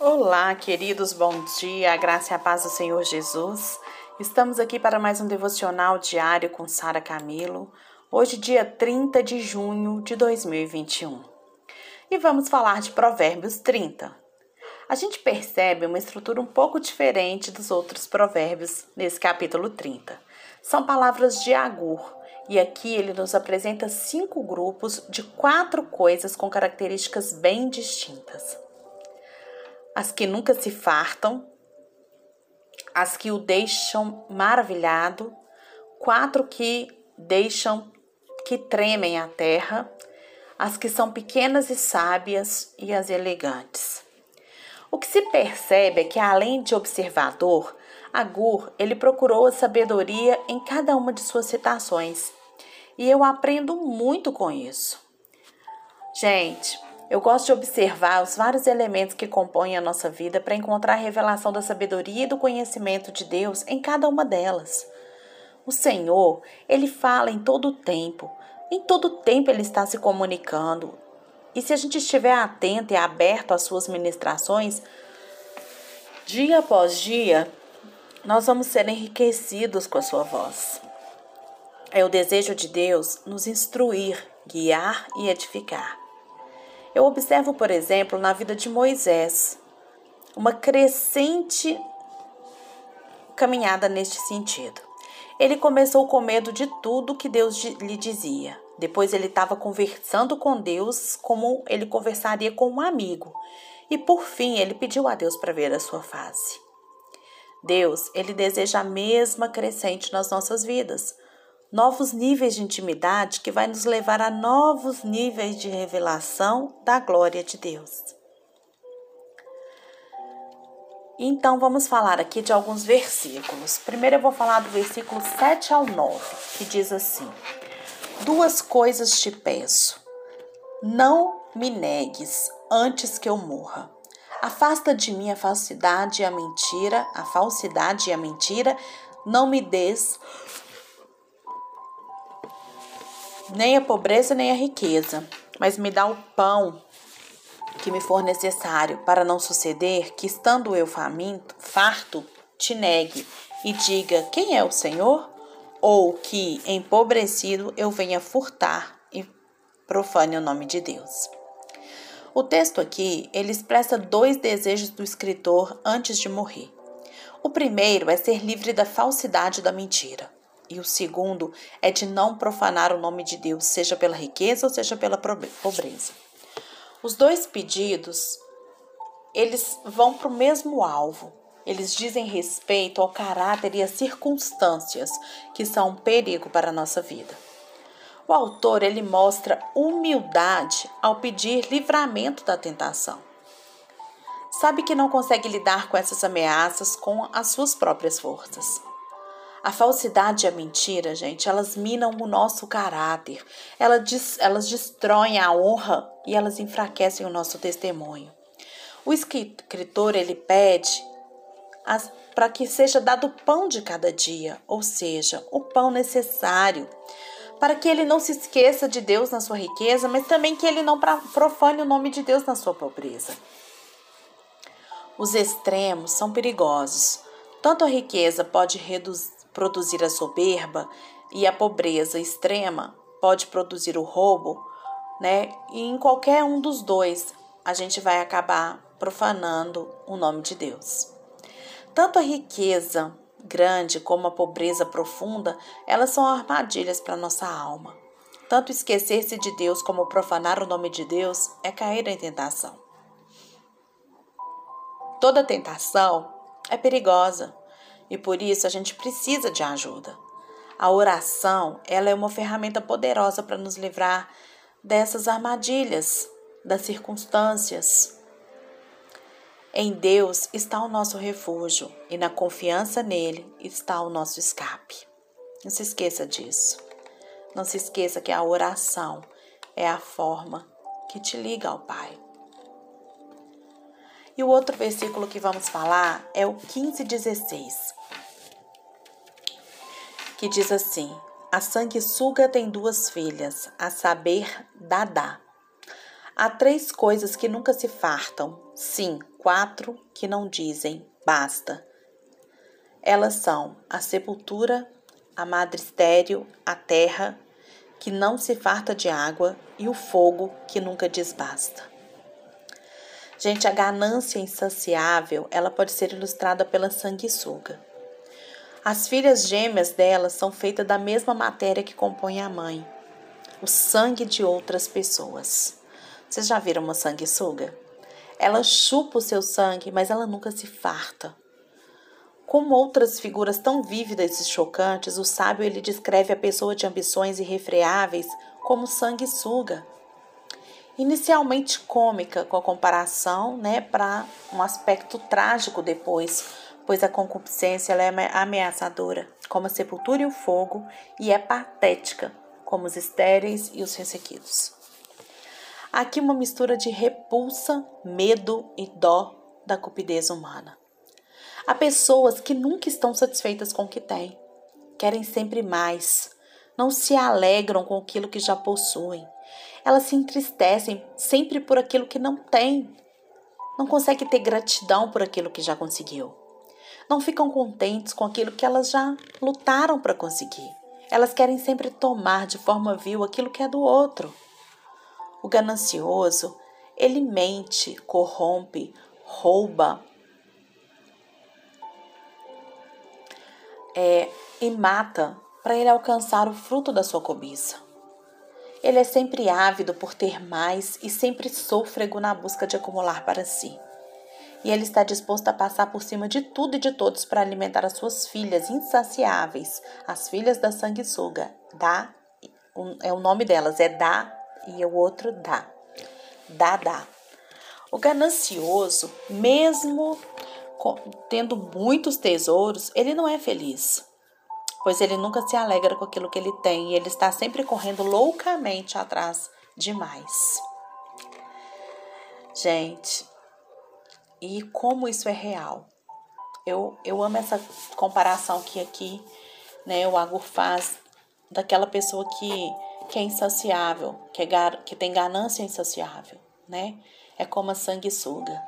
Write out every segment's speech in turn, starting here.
Olá, queridos, bom dia, a graça e a paz do Senhor Jesus. Estamos aqui para mais um devocional diário com Sara Camilo, hoje, dia 30 de junho de 2021. E vamos falar de Provérbios 30. A gente percebe uma estrutura um pouco diferente dos outros provérbios nesse capítulo 30. São palavras de Agur, e aqui ele nos apresenta cinco grupos de quatro coisas com características bem distintas. As que nunca se fartam, as que o deixam maravilhado, quatro que deixam que tremem a terra, as que são pequenas e sábias e as elegantes. O que se percebe é que além de observador, Agur, ele procurou a sabedoria em cada uma de suas citações. E eu aprendo muito com isso. Gente, eu gosto de observar os vários elementos que compõem a nossa vida para encontrar a revelação da sabedoria e do conhecimento de Deus em cada uma delas. O Senhor, ele fala em todo o tempo. Em todo o tempo ele está se comunicando. E se a gente estiver atento e aberto às suas ministrações, dia após dia, nós vamos ser enriquecidos com a sua voz. É o desejo de Deus nos instruir, guiar e edificar. Eu observo, por exemplo, na vida de Moisés, uma crescente caminhada neste sentido. Ele começou com medo de tudo que Deus lhe dizia. Depois ele estava conversando com Deus como ele conversaria com um amigo. E por fim ele pediu a Deus para ver a sua face. Deus, ele deseja a mesma crescente nas nossas vidas. Novos níveis de intimidade que vai nos levar a novos níveis de revelação da glória de Deus. Então vamos falar aqui de alguns versículos. Primeiro eu vou falar do versículo 7 ao 9, que diz assim: Duas coisas te peço. Não me negues antes que eu morra. Afasta de mim a falsidade e a mentira, a falsidade e a mentira. Não me des nem a pobreza nem a riqueza, mas me dá o pão que me for necessário, para não suceder que, estando eu faminto, farto, te negue e diga quem é o Senhor, ou que, empobrecido, eu venha furtar e profane o nome de Deus. O texto aqui, ele expressa dois desejos do escritor antes de morrer. O primeiro é ser livre da falsidade da mentira. E o segundo é de não profanar o nome de Deus, seja pela riqueza ou seja pela pobreza. Os dois pedidos, eles vão para o mesmo alvo. Eles dizem respeito ao caráter e às circunstâncias que são um perigo para a nossa vida. O autor ele mostra humildade ao pedir livramento da tentação. Sabe que não consegue lidar com essas ameaças com as suas próprias forças. A falsidade e a mentira, gente, elas minam o nosso caráter, elas, elas destroem a honra e elas enfraquecem o nosso testemunho. O escritor ele pede para que seja dado o pão de cada dia, ou seja, o pão necessário para que ele não se esqueça de Deus na sua riqueza, mas também que ele não profane o nome de Deus na sua pobreza. Os extremos são perigosos. Tanto a riqueza pode produzir a soberba e a pobreza extrema pode produzir o roubo, né? E em qualquer um dos dois, a gente vai acabar profanando o nome de Deus. Tanto a riqueza grande como a pobreza profunda, elas são armadilhas para nossa alma. Tanto esquecer-se de Deus como profanar o nome de Deus é cair em tentação. Toda tentação é perigosa e por isso a gente precisa de ajuda. A oração, ela é uma ferramenta poderosa para nos livrar dessas armadilhas, das circunstâncias, em Deus está o nosso refúgio e na confiança nele está o nosso escape. Não se esqueça disso. Não se esqueça que a oração é a forma que te liga ao Pai. E o outro versículo que vamos falar é o 15:16, que diz assim: A sanguessuga tem duas filhas, a saber, Dadá. Há três coisas que nunca se fartam. Sim, quatro que não dizem basta. Elas são a sepultura, a madre estéreo, a terra, que não se farta de água, e o fogo, que nunca diz basta. Gente, a ganância insaciável, ela pode ser ilustrada pela sanguessuga. As filhas gêmeas delas são feitas da mesma matéria que compõe a mãe, o sangue de outras pessoas. Vocês já viram uma sanguessuga? Ela chupa o seu sangue, mas ela nunca se farta. Como outras figuras tão vívidas e chocantes, o sábio ele descreve a pessoa de ambições irrefreáveis como sanguessuga. Inicialmente cômica com a comparação, né, para um aspecto trágico depois, pois a concupiscência ela é ameaçadora, como a sepultura e o fogo, e é patética, como os estéreis e os ressequidos. Aqui uma mistura de repulsa, medo e dó da cupidez humana. Há pessoas que nunca estão satisfeitas com o que têm, querem sempre mais, não se alegram com aquilo que já possuem. Elas se entristecem sempre por aquilo que não têm. Não conseguem ter gratidão por aquilo que já conseguiu. Não ficam contentes com aquilo que elas já lutaram para conseguir. Elas querem sempre tomar de forma vil aquilo que é do outro. O ganancioso, ele mente, corrompe, rouba é, e mata para ele alcançar o fruto da sua cobiça. Ele é sempre ávido por ter mais e sempre sôfrego na busca de acumular para si. E ele está disposto a passar por cima de tudo e de todos para alimentar as suas filhas insaciáveis, as filhas da sanguessuga. Dá, é o nome delas, é Dá e o outro dá. Dá, dá. O ganancioso, mesmo tendo muitos tesouros, ele não é feliz, pois ele nunca se alegra com aquilo que ele tem e ele está sempre correndo loucamente atrás de mais. Gente, e como isso é real? Eu, eu amo essa comparação que aqui né, o Agur faz daquela pessoa que que é insaciável, que, é que tem ganância insaciável, né? É como a sanguessuga.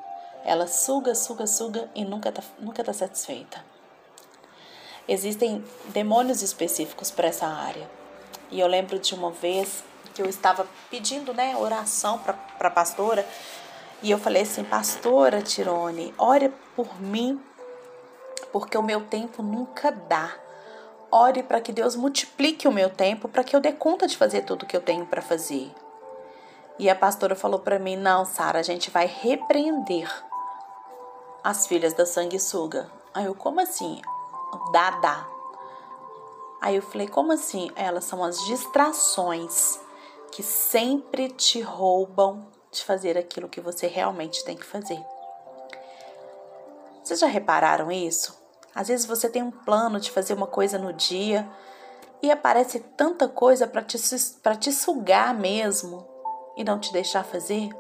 Ela suga, suga, suga e nunca está nunca tá satisfeita. Existem demônios específicos para essa área. E eu lembro de uma vez que eu estava pedindo né, oração para a pastora. E eu falei assim, pastora Tirone, ore por mim, porque o meu tempo nunca dá. Ore para que Deus multiplique o meu tempo para que eu dê conta de fazer tudo que eu tenho para fazer. E a pastora falou para mim: Não, Sara, a gente vai repreender as filhas da sanguessuga. Aí eu, como assim? Dada. Aí eu falei: Como assim? Elas são as distrações que sempre te roubam de fazer aquilo que você realmente tem que fazer. Vocês já repararam isso? Às vezes você tem um plano de fazer uma coisa no dia e aparece tanta coisa para te, te sugar mesmo e não te deixar fazer.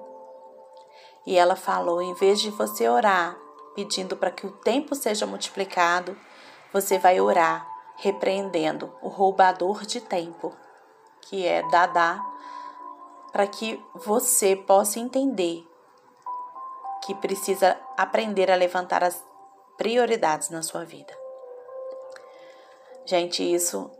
E ela falou: em vez de você orar pedindo para que o tempo seja multiplicado, você vai orar repreendendo o roubador de tempo, que é Dadá, para que você possa entender que precisa aprender a levantar as prioridades na sua vida. Gente, isso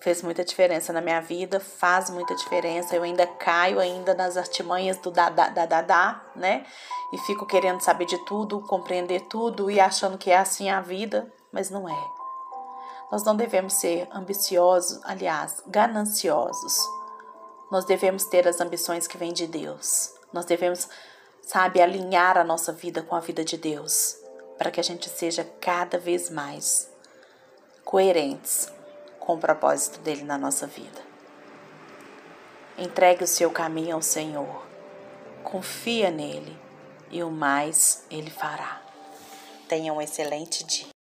fez muita diferença na minha vida, faz muita diferença. Eu ainda caio ainda nas artimanhas do da da da da, da né? E fico querendo saber de tudo, compreender tudo e achando que é assim a vida, mas não é. Nós não devemos ser ambiciosos, aliás, gananciosos. Nós devemos ter as ambições que vêm de Deus. Nós devemos, sabe, alinhar a nossa vida com a vida de Deus para que a gente seja cada vez mais coerentes com o propósito dele na nossa vida. Entregue o seu caminho ao Senhor, confia nele e o mais ele fará. Tenha um excelente dia.